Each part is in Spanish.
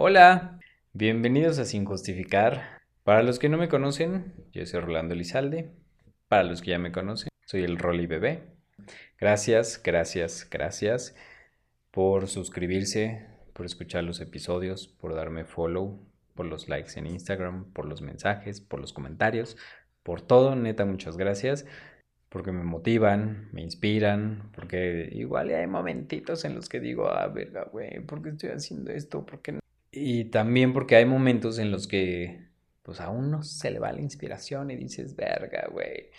Hola, bienvenidos a Sin Justificar. Para los que no me conocen, yo soy Rolando Lizalde. Para los que ya me conocen, soy el Rolly Bebé. Gracias, gracias, gracias por suscribirse, por escuchar los episodios, por darme follow, por los likes en Instagram, por los mensajes, por los comentarios, por todo, neta, muchas gracias porque me motivan, me inspiran, porque igual hay momentitos en los que digo, ah, verga, güey, ¿por qué estoy haciendo esto? ¿Por qué no? Y también porque hay momentos en los que, pues a uno se le va la inspiración y dices, verga, güey,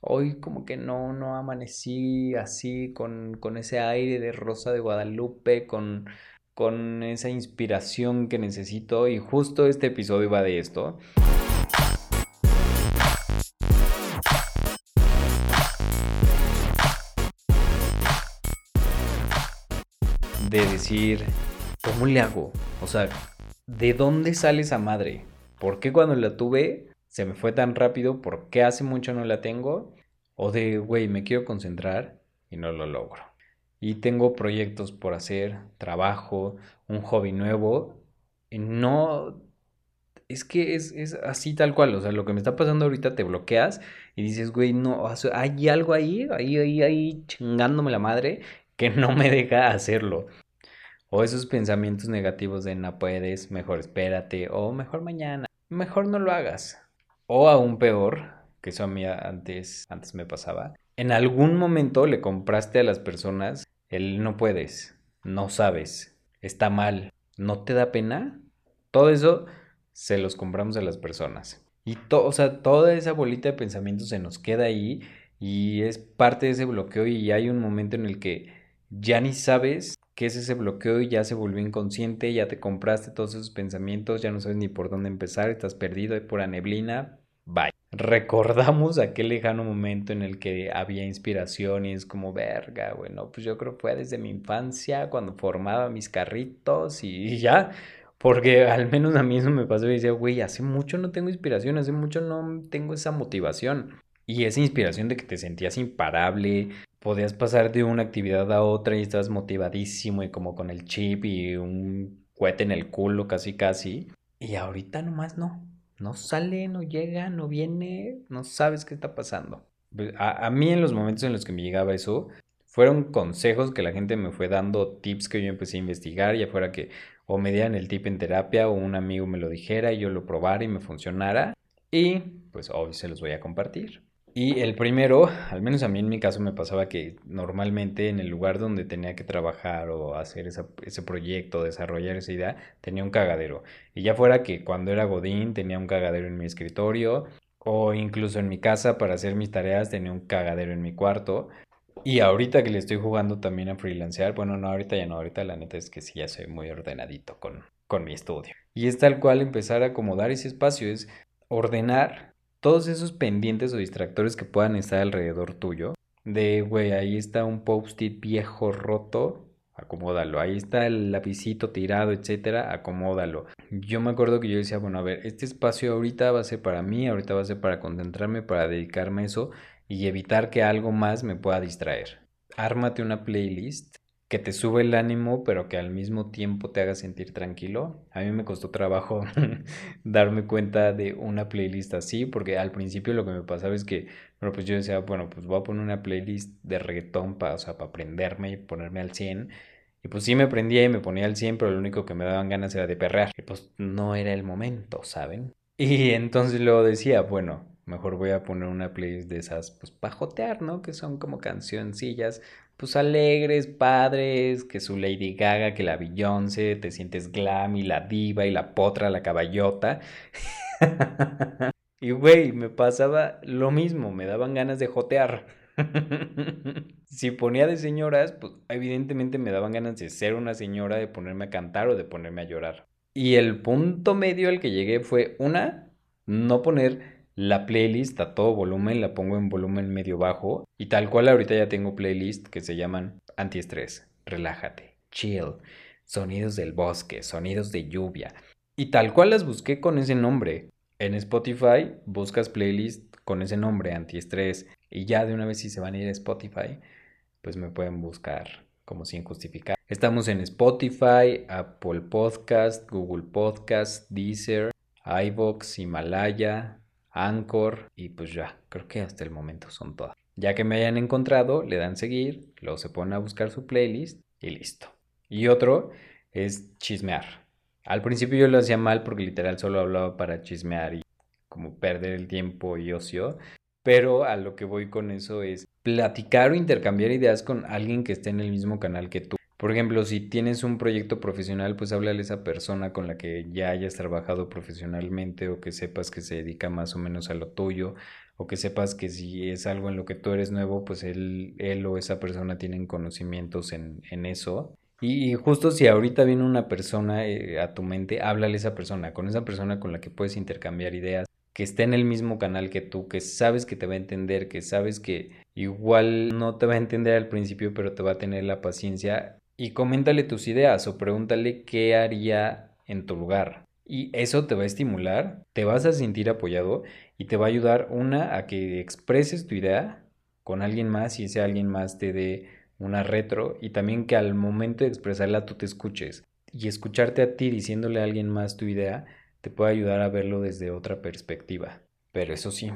hoy como que no, no amanecí así, con, con ese aire de Rosa de Guadalupe, con, con esa inspiración que necesito, y justo este episodio va de esto. de decir, ¿cómo le hago? O sea, ¿de dónde sale esa madre? ¿Por qué cuando la tuve se me fue tan rápido? ¿Por qué hace mucho no la tengo? O de, güey, me quiero concentrar y no lo logro. Y tengo proyectos por hacer, trabajo, un hobby nuevo. Y no... Es que es, es así tal cual. O sea, lo que me está pasando ahorita te bloqueas y dices, güey, no, hay algo ahí, ahí, ahí, ahí, chingándome la madre que no me deja hacerlo. O esos pensamientos negativos de no puedes, mejor espérate, o mejor mañana, mejor no lo hagas. O aún peor, que eso a mí antes, antes me pasaba, en algún momento le compraste a las personas el no puedes, no sabes, está mal, no te da pena. Todo eso se los compramos a las personas. Y todo, o sea, toda esa bolita de pensamientos se nos queda ahí y es parte de ese bloqueo y hay un momento en el que ya ni sabes qué es ese bloqueo y ya se volvió inconsciente, ya te compraste todos esos pensamientos, ya no sabes ni por dónde empezar, estás perdido, hay pura neblina, bye. Recordamos aquel lejano momento en el que había inspiración y es como, verga, bueno, pues yo creo que fue desde mi infancia cuando formaba mis carritos y ya, porque al menos a mí eso me pasó y decía, güey, hace mucho no tengo inspiración, hace mucho no tengo esa motivación. Y esa inspiración de que te sentías imparable, podías pasar de una actividad a otra y estabas motivadísimo y como con el chip y un cohete en el culo casi casi. Y ahorita nomás no. No sale, no llega, no viene, no sabes qué está pasando. A, a, mí en los momentos en los que me llegaba eso, fueron consejos que la gente me fue dando, tips que yo empecé a investigar, ya fuera que o me dieran el tip en terapia o un amigo me lo dijera y yo lo probara y me funcionara. Y pues hoy se los voy a compartir. Y el primero, al menos a mí en mi caso me pasaba que normalmente en el lugar donde tenía que trabajar o hacer ese proyecto, desarrollar esa idea, tenía un cagadero. Y ya fuera que cuando era Godín tenía un cagadero en mi escritorio o incluso en mi casa para hacer mis tareas tenía un cagadero en mi cuarto. Y ahorita que le estoy jugando también a freelancear, bueno, no, ahorita ya no, ahorita la neta es que sí, ya soy muy ordenadito con, con mi estudio. Y es tal cual empezar a acomodar ese espacio, es ordenar todos esos pendientes o distractores que puedan estar alrededor tuyo. De, güey, ahí está un post-it viejo roto, acomódalo. Ahí está el lapicito tirado, etcétera, acomódalo. Yo me acuerdo que yo decía, bueno, a ver, este espacio ahorita va a ser para mí, ahorita va a ser para concentrarme, para dedicarme a eso y evitar que algo más me pueda distraer. Ármate una playlist que te sube el ánimo, pero que al mismo tiempo te haga sentir tranquilo. A mí me costó trabajo darme cuenta de una playlist así, porque al principio lo que me pasaba es que, bueno, pues yo decía, bueno, pues voy a poner una playlist de reggaetón para, o sea, para aprenderme y ponerme al 100. Y pues sí me prendía y me ponía al 100, pero lo único que me daban ganas era de perrear. Y pues no era el momento, ¿saben? Y entonces luego decía, bueno, mejor voy a poner una playlist de esas, pues pajotear, ¿no? Que son como cancioncillas pues alegres, padres, que su Lady Gaga, que la Beyoncé, te sientes glam y la diva y la potra, la caballota. y güey, me pasaba lo mismo, me daban ganas de jotear. si ponía de señoras, pues evidentemente me daban ganas de ser una señora, de ponerme a cantar o de ponerme a llorar. Y el punto medio al que llegué fue una, no poner la playlist a todo volumen, la pongo en volumen medio bajo y tal cual ahorita ya tengo playlist que se llaman antiestrés, relájate, chill, sonidos del bosque, sonidos de lluvia y tal cual las busqué con ese nombre. En Spotify buscas playlist con ese nombre, antiestrés, y ya de una vez si se van a ir a Spotify, pues me pueden buscar como sin justificar. Estamos en Spotify, Apple Podcast, Google Podcast, Deezer, iVoox, Himalaya, Anchor y pues ya, creo que hasta el momento son todas. Ya que me hayan encontrado, le dan seguir, luego se ponen a buscar su playlist y listo. Y otro es chismear. Al principio yo lo hacía mal porque literal solo hablaba para chismear y como perder el tiempo y ocio. Pero a lo que voy con eso es platicar o intercambiar ideas con alguien que esté en el mismo canal que tú. Por ejemplo, si tienes un proyecto profesional, pues háblale a esa persona con la que ya hayas trabajado profesionalmente o que sepas que se dedica más o menos a lo tuyo o que sepas que si es algo en lo que tú eres nuevo, pues él, él o esa persona tienen conocimientos en, en eso. Y justo si ahorita viene una persona eh, a tu mente, háblale a esa persona, con esa persona con la que puedes intercambiar ideas, que esté en el mismo canal que tú, que sabes que te va a entender, que sabes que igual no te va a entender al principio, pero te va a tener la paciencia. Y coméntale tus ideas o pregúntale qué haría en tu lugar. Y eso te va a estimular, te vas a sentir apoyado y te va a ayudar una a que expreses tu idea con alguien más y ese alguien más te dé una retro y también que al momento de expresarla tú te escuches y escucharte a ti diciéndole a alguien más tu idea te puede ayudar a verlo desde otra perspectiva. Pero eso sí,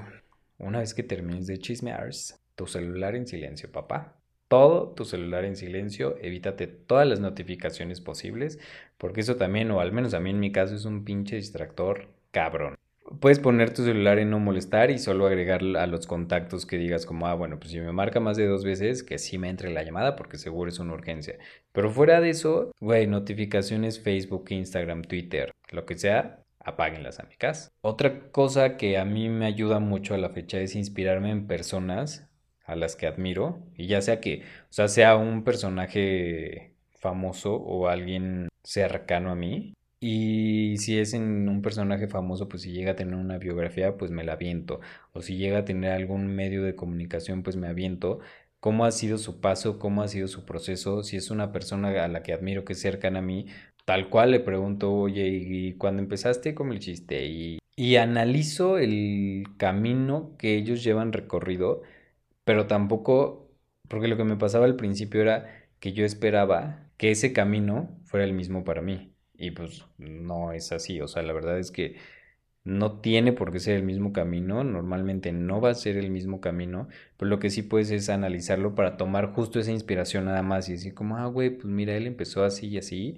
una vez que termines de chismear, tu celular en silencio, papá. Todo tu celular en silencio, evítate todas las notificaciones posibles, porque eso también, o al menos a mí en mi caso, es un pinche distractor cabrón. Puedes poner tu celular en no molestar y solo agregar a los contactos que digas como, ah, bueno, pues si me marca más de dos veces, que sí me entre la llamada porque seguro es una urgencia. Pero fuera de eso, güey, notificaciones Facebook, Instagram, Twitter, lo que sea, apáguenlas a mi casa. Otra cosa que a mí me ayuda mucho a la fecha es inspirarme en personas a las que admiro y ya sea que, o sea, sea un personaje famoso o alguien cercano a mí. Y si es en un personaje famoso, pues si llega a tener una biografía, pues me la aviento. O si llega a tener algún medio de comunicación, pues me aviento. Cómo ha sido su paso, cómo ha sido su proceso. Si es una persona a la que admiro, que es cercana a mí, Tal cual le pregunto, oye, ¿y cuando empezaste como el chiste? Y, y analizo el camino que ellos llevan recorrido, pero tampoco, porque lo que me pasaba al principio era que yo esperaba que ese camino fuera el mismo para mí. Y pues no es así, o sea, la verdad es que no tiene por qué ser el mismo camino, normalmente no va a ser el mismo camino, pero lo que sí puedes es analizarlo para tomar justo esa inspiración nada más y decir como, ah, güey, pues mira, él empezó así y así,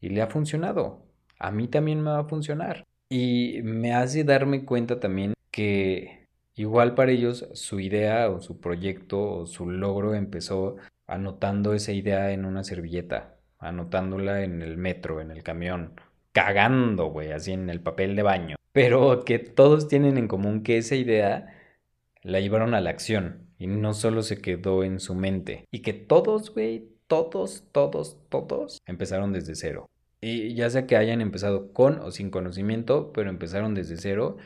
y le ha funcionado. A mí también me va a funcionar. Y me hace darme cuenta también que igual para ellos su idea o su proyecto o su logro empezó anotando esa idea en una servilleta, anotándola en el metro, en el camión, cagando, güey, así en el papel de baño. Pero que todos tienen en común que esa idea la llevaron a la acción y no solo se quedó en su mente. Y que todos, güey, todos, todos, todos empezaron desde cero. Y ya sea que hayan empezado con o sin conocimiento, pero empezaron desde cero.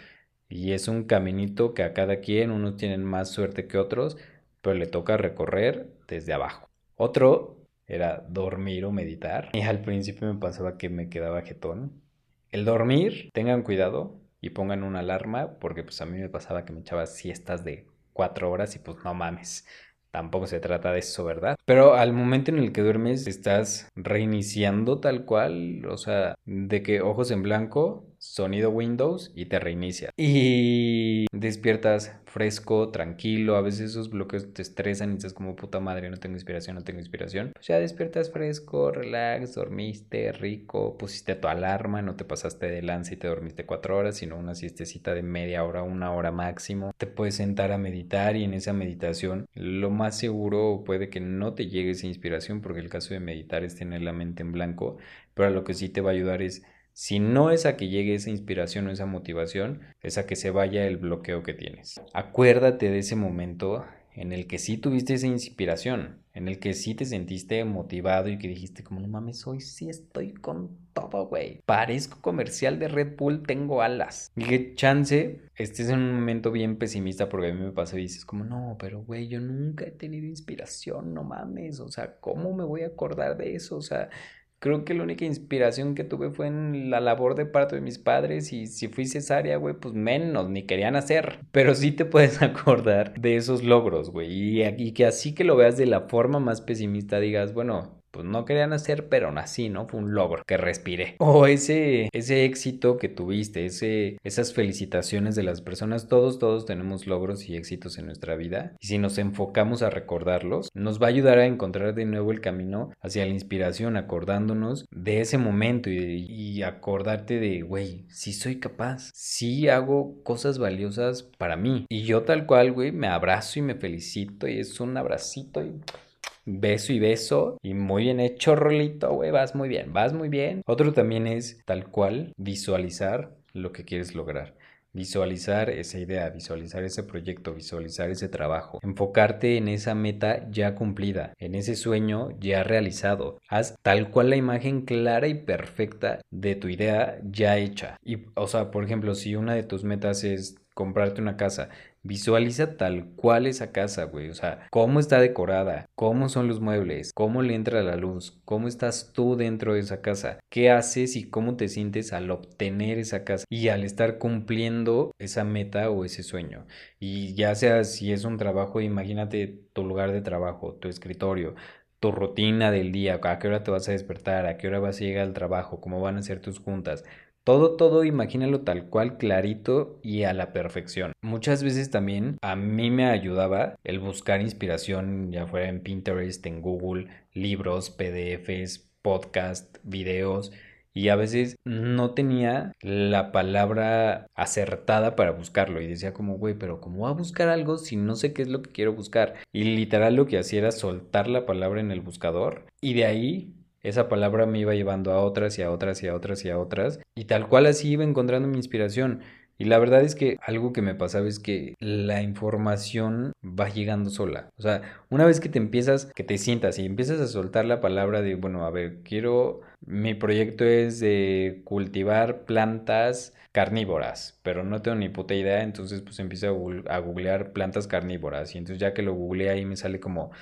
Y es un caminito que a cada quien, unos tienen más suerte que otros, pero le toca recorrer desde abajo. Otro era dormir o meditar. Y al principio me pasaba que me quedaba jetón. El dormir, tengan cuidado y pongan una alarma, porque pues a mí me pasaba que me echaba siestas de cuatro horas y pues no mames. Tampoco se trata de eso, ¿verdad? Pero al momento en el que duermes estás reiniciando tal cual, o sea, de que ojos en blanco, sonido Windows y te reinicia. Y despiertas fresco, tranquilo, a veces esos bloqueos te estresan y estás como puta madre, no tengo inspiración, no tengo inspiración. Pues ya despiertas fresco, relax, dormiste rico, pusiste tu alarma, no te pasaste de lance y te dormiste cuatro horas, sino una siestecita de media hora, una hora máximo. Te puedes sentar a meditar y en esa meditación lo más seguro puede que no te llegue esa inspiración porque el caso de meditar es tener la mente en blanco, pero lo que sí te va a ayudar es si no es a que llegue esa inspiración o esa motivación, es a que se vaya el bloqueo que tienes. Acuérdate de ese momento en el que sí tuviste esa inspiración, en el que sí te sentiste motivado y que dijiste como no mames, hoy sí estoy con todo, güey. Parezco comercial de Red Bull, tengo alas. Y que chance estés en un momento bien pesimista porque a mí me pasa y dices como no, pero güey, yo nunca he tenido inspiración, no mames, o sea, ¿cómo me voy a acordar de eso? O sea, creo que la única inspiración que tuve fue en la labor de parto de mis padres y si fui cesárea, güey, pues menos, ni querían hacer. Pero sí te puedes acordar de esos logros, güey. Y, que así que lo veas de la forma más pesimista, digas, bueno, pues no querían hacer, pero nací, ¿no? Fue un logro que respiré. O ese, ese éxito que tuviste, ese, esas felicitaciones de las personas, todos, todos tenemos logros y éxitos en nuestra vida. Y si nos enfocamos a recordarlos, nos va a ayudar a encontrar de nuevo el camino hacia la inspiración, acordándonos de ese momento y, y acordarte de, güey, sí soy capaz, sí hago cosas valiosas para mí. Y yo tal cual, güey, me abrazo y me felicito y es un abracito y beso y beso. Y muy bien hecho, Rolito, güey, vas muy bien, vas muy bien. Otro también es tal cual visualizar lo que quieres lograr. Visualizar esa idea, visualizar ese proyecto, visualizar ese trabajo. Enfocarte en esa meta ya cumplida, en ese sueño ya realizado. Haz tal cual la imagen clara y perfecta de tu idea ya hecha. Y, o sea, por ejemplo, si una de tus metas es comprarte una casa, Visualiza tal cual esa casa, güey. O sea, cómo está decorada, cómo son los muebles, cómo le entra la luz, cómo estás tú dentro de esa casa, qué haces y cómo te sientes al obtener esa casa y al estar cumpliendo esa meta o ese sueño. Y ya sea si es un trabajo, imagínate tu lugar de trabajo, tu escritorio, tu rutina del día, a qué hora te vas a despertar, a qué hora vas a llegar al trabajo, cómo van a ser tus juntas. Todo, todo, imagínalo tal cual, clarito y a la perfección. Muchas veces también a mí me ayudaba el buscar inspiración, ya fuera en Pinterest, en Google, libros, PDFs, podcast, videos. Y a veces no tenía la palabra acertada para buscarlo. Y decía como, güey, pero ¿cómo voy a buscar algo si no sé qué es lo que quiero buscar? Y literal lo que hacía era soltar la palabra en el buscador. Y de ahí esa palabra me iba llevando a otras y a otras y a otras y a otras. Y tal cual así iba encontrando mi inspiración. Y la verdad es que algo que me pasaba es que la información va llegando sola. O sea, una vez que te empiezas, que te sientas y empiezas a soltar la palabra de, bueno, a ver, quiero, mi proyecto es de cultivar plantas carnívoras, pero no tengo ni puta idea, entonces pues empiezo a, googlear plantas carnívoras y entonces ya que lo googleé ahí me sale como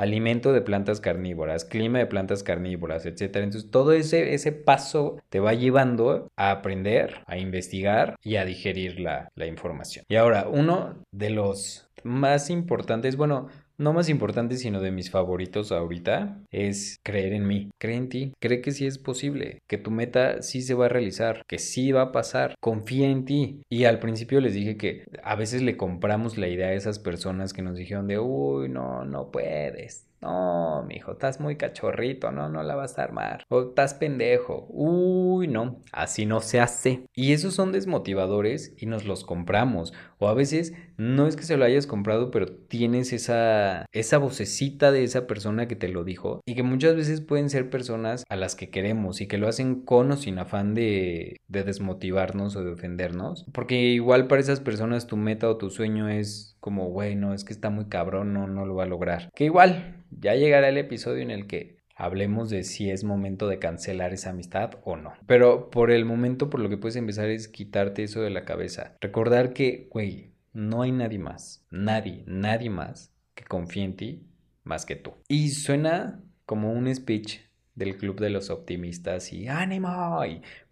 alimento de plantas carnívoras, clima de plantas carnívoras, etc. Entonces todo ese, ese paso te va llevando a aprender, a investigar y a digerir la, la información. Y ahora, uno de los más importantes, bueno, no más importante, sino de mis favoritos ahorita, es creer en mí. Cree en ti. Cree que sí es posible. Que tu meta sí se va a realizar. Que sí va a pasar. Confía en ti. Y al principio les dije que a veces le compramos la idea a esas personas que nos dijeron de, uy, no, no puedes no, mijo, estás muy cachorrito, no, no la vas a armar. O estás pendejo. Uy, no, así no se hace. Y esos son desmotivadores y nos los compramos. O a veces no es que se lo hayas comprado, pero tienes esa, esa vocecita de esa persona que te lo dijo. Y que muchas veces pueden ser personas a las que queremos y que lo hacen con o sin afán de, de desmotivarnos o de ofendernos. Porque igual para esas personas tu meta o tu sueño es como, bueno, es que está muy cabrón, no, no lo va a lograr. Que igual ya llegará el episodio en el que hablemos de si es momento de cancelar esa amistad o no. Pero por el momento, por lo que puedes empezar es quitarte eso de la cabeza. Recordar que, güey, no hay nadie más, nadie, nadie más que confíe en ti más que tú. Y suena como un speech del club de los optimistas y ánimo.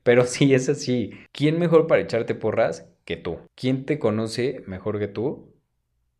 Pero sí es así. ¿Quién mejor para echarte porras que tú? ¿Quién te conoce mejor que tú?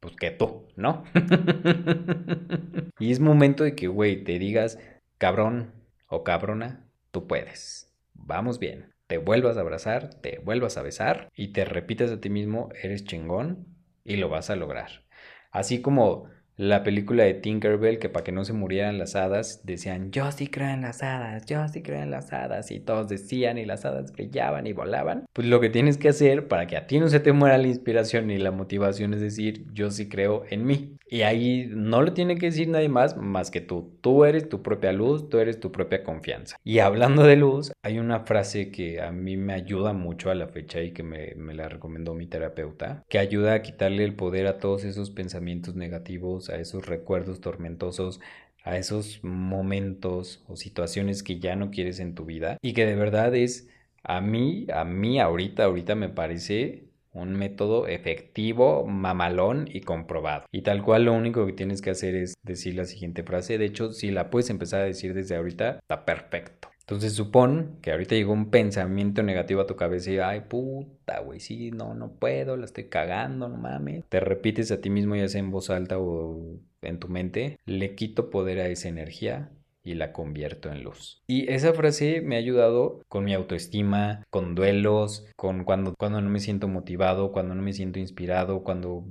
pues que tú, ¿no? y es momento de que, güey, te digas, cabrón o cabrona, tú puedes. Vamos bien. Te vuelvas a abrazar, te vuelvas a besar y te repites a ti mismo, eres chingón y lo vas a lograr. Así como la película de Tinkerbell, que para que no se murieran las hadas, decían, yo sí creo en las hadas, yo sí creo en las hadas, y todos decían, y las hadas brillaban y volaban. Pues lo que tienes que hacer para que a ti no se te muera la inspiración ni la motivación es decir, yo sí creo en mí. Y ahí no lo tiene que decir nadie más más que tú. Tú eres tu propia luz, tú eres tu propia confianza. Y hablando de luz, hay una frase que a mí me ayuda mucho a la fecha y que me, me la recomendó mi terapeuta, que ayuda a quitarle el poder a todos esos pensamientos negativos, a esos recuerdos tormentosos, a esos momentos o situaciones que ya no quieres en tu vida y que de verdad es a mí, a mí ahorita, ahorita me parece un método efectivo, mamalón y comprobado. Y tal cual lo único que tienes que hacer es decir la siguiente frase. De hecho, si la puedes empezar a decir desde ahorita, está perfecto. Entonces supón que ahorita llegó un pensamiento negativo a tu cabeza y, ay, puta, güey, sí, no, no puedo, la estoy cagando, no mames. Te repites a ti mismo ya sea en voz alta o en tu mente, le quito poder a esa energía y la convierto en luz. Y esa frase me ha ayudado con mi autoestima, con duelos, con cuando, cuando no me siento motivado, cuando no me siento inspirado, cuando,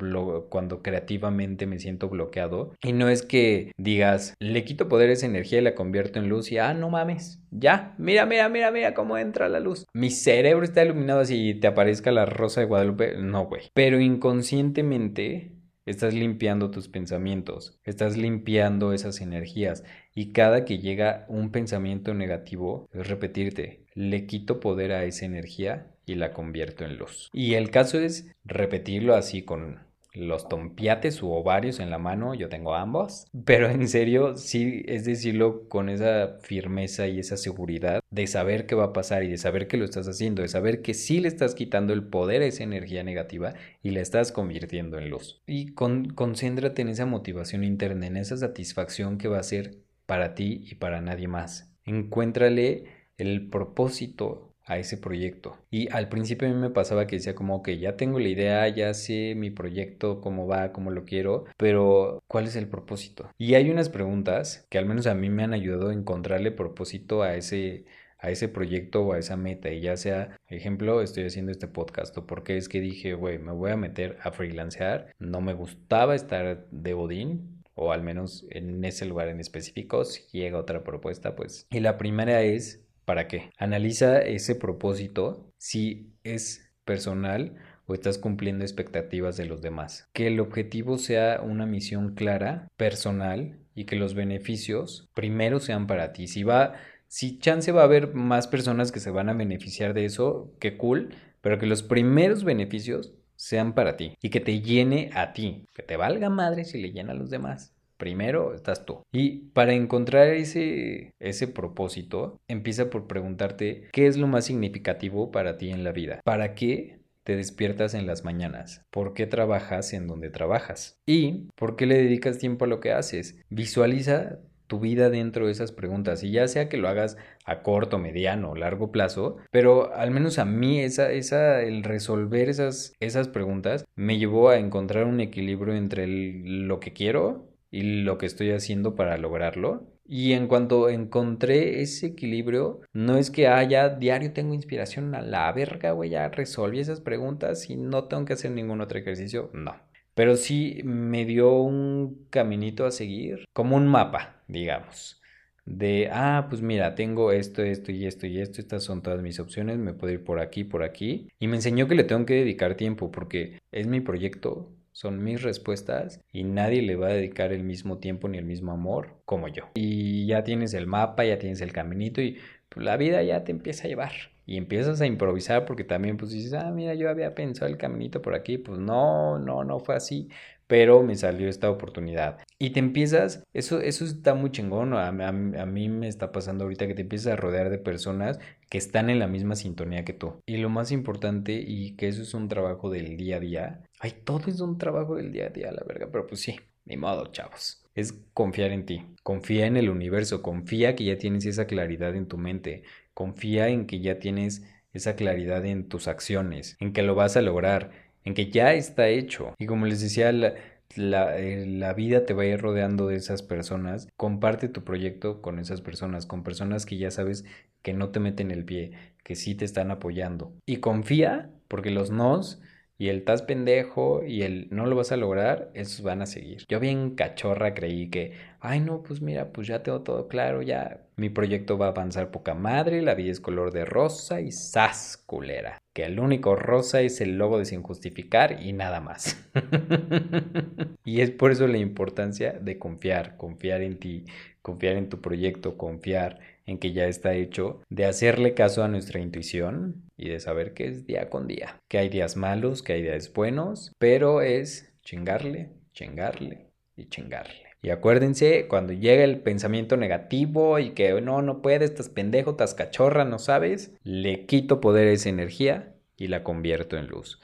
cuando creativamente me siento bloqueado. Y no es que digas, le quito poder a esa energía y la convierto en luz y, ah, no mames, ya, mira, mira, mira, mira cómo entra la luz. Mi cerebro está iluminado así y te aparezca la rosa de Guadalupe. No, güey. Pero inconscientemente Estás limpiando tus pensamientos, estás limpiando esas energías y cada que llega un pensamiento negativo es repetirte, le quito poder a esa energía y la convierto en luz. Y el caso es repetirlo así con los tompiates u ovarios en la mano, yo tengo ambos, pero en serio sí es decirlo con esa firmeza y esa seguridad de saber qué va a pasar y de saber que lo estás haciendo, de saber que sí le estás quitando el poder a esa energía negativa y la estás convirtiendo en luz. Y con, concéntrate en esa motivación interna, en esa satisfacción que va a ser para ti y para nadie más. Encuéntrale el propósito a ese proyecto. Y al principio a mí me pasaba que decía como que ya tengo la idea, ya sé mi proyecto, cómo va, cómo lo quiero, pero ¿cuál es el propósito? Y hay unas preguntas que al menos a mí me han ayudado a encontrarle propósito a ese a ese proyecto o a esa meta y ya sea, ejemplo, estoy haciendo este podcast o porque es que dije, güey, me voy a meter a freelancear, no me gustaba estar de Odín, o al menos en ese lugar en específico, si llega otra propuesta, pues. Y la primera es ¿Para qué? Analiza ese propósito si es personal o estás cumpliendo expectativas de los demás. Que el objetivo sea una misión clara, personal y que los beneficios primero sean para ti. Si va, si chance va a haber más personas que se van a beneficiar de eso, qué cool, pero que los primeros beneficios sean para ti y que te llene a ti, que te valga madre si le llena a los demás. Primero estás tú. Y para encontrar ese, propósito, empieza por preguntarte qué es lo más significativo para ti en la vida. ¿Para qué te despiertas en las mañanas? ¿Por qué trabajas en donde trabajas? ¿Y por qué le dedicas tiempo a lo que haces? Visualiza tu vida dentro de esas preguntas y ya sea que lo hagas a corto, mediano o largo plazo, pero al menos a mí esa, esa, el resolver esas, esas preguntas me llevó a encontrar un equilibrio entre lo que quiero y lo que estoy haciendo para lograrlo. Y en cuanto encontré ese equilibrio, no es que haya ah, diario tengo inspiración a la verga, güey, ya resolví esas preguntas y no tengo que hacer ningún otro ejercicio, no. Pero sí me dio un caminito a seguir, como un mapa, digamos. De, ah, pues mira, tengo esto, esto y esto y esto, estas son todas mis opciones, me puedo ir por aquí, por aquí. Y me enseñó que le tengo que dedicar tiempo porque es mi proyecto, son mis respuestas y nadie le va a dedicar el mismo tiempo ni el mismo amor como yo. Y ya tienes el mapa, ya tienes el caminito y pues, la vida ya te empieza a llevar. Y empiezas a improvisar porque también pues dices, ah, mira, yo había pensado el caminito por aquí, pues no, no, no fue así pero me salió esta oportunidad. Y te empiezas, eso, eso está muy chingón, a, a, mí me está pasando ahorita que te empiezas a rodear de personas que están en la misma sintonía que tú. Y lo más importante, y que eso es un trabajo del día a día, ay, todo es un trabajo del día a día, la verga, pero pues sí, ni modo, chavos. Es confiar en ti, confía en el universo, confía que ya tienes esa claridad en tu mente, confía en que ya tienes esa claridad en tus acciones, en que lo vas a lograr en que ya está hecho. Y como les decía, la, eh, la, vida te va a ir rodeando de esas personas. Comparte tu proyecto con esas personas, con personas que ya sabes que no te meten el pie, que sí te están apoyando. Y confía, porque los nos y el estás pendejo y el no lo vas a lograr, esos van a seguir. Yo bien cachorra creí que, ay no, pues mira, pues ya tengo todo claro, ya mi proyecto va a avanzar poca madre, la vida es color de rosa y sas culera. Que el único rosa es el logo de sin justificar y nada más. y es por eso la importancia de confiar, confiar en ti, confiar en tu proyecto, confiar en que ya está hecho, de hacerle caso a nuestra intuición y de saber que es día con día, que hay días malos, que hay días buenos, pero es chingarle, chingarle y chingarle. Y acuérdense, cuando llega el pensamiento negativo y que no, no puedes, estás pendejo, estás cachorra, no sabes, le quito poder a esa energía y la convierto en luz.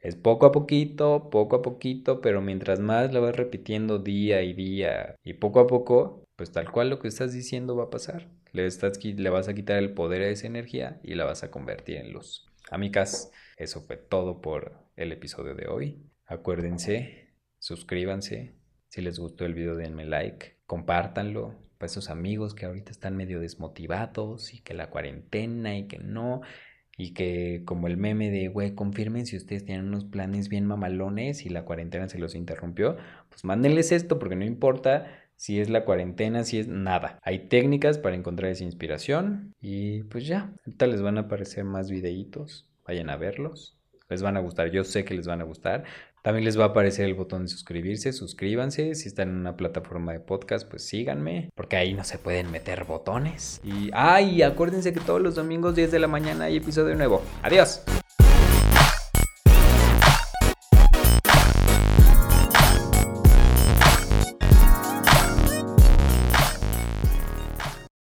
Es poco a poquito, poco a poquito, pero mientras más lo vas repitiendo día y día y poco a poco, pues tal cual lo que estás diciendo va a pasar. Le, vas a quitar el poder a esa energía y la vas a convertir en luz. Amigas, eso fue todo por el episodio de hoy. Acuérdense, suscríbanse. Si les gustó el video, denme like. Compártanlo para esos amigos que ahorita están medio desmotivados y que la cuarentena y que no. Y que como el meme de, güey, confirmen si ustedes tienen unos planes bien mamalones y la cuarentena se los interrumpió, pues mándenles esto porque no importa si es la cuarentena, si es nada. Hay técnicas para encontrar esa inspiración y pues ya, ahorita les van a aparecer más videitos, vayan a verlos. Les van a gustar, yo sé que les van a gustar. También les va a aparecer el botón de suscribirse, suscríbanse. Si están en una plataforma de podcast, pues síganme, porque ahí no se pueden meter botones. Y, ay, acuérdense que todos los domingos 10 de la mañana hay episodio nuevo. Adiós.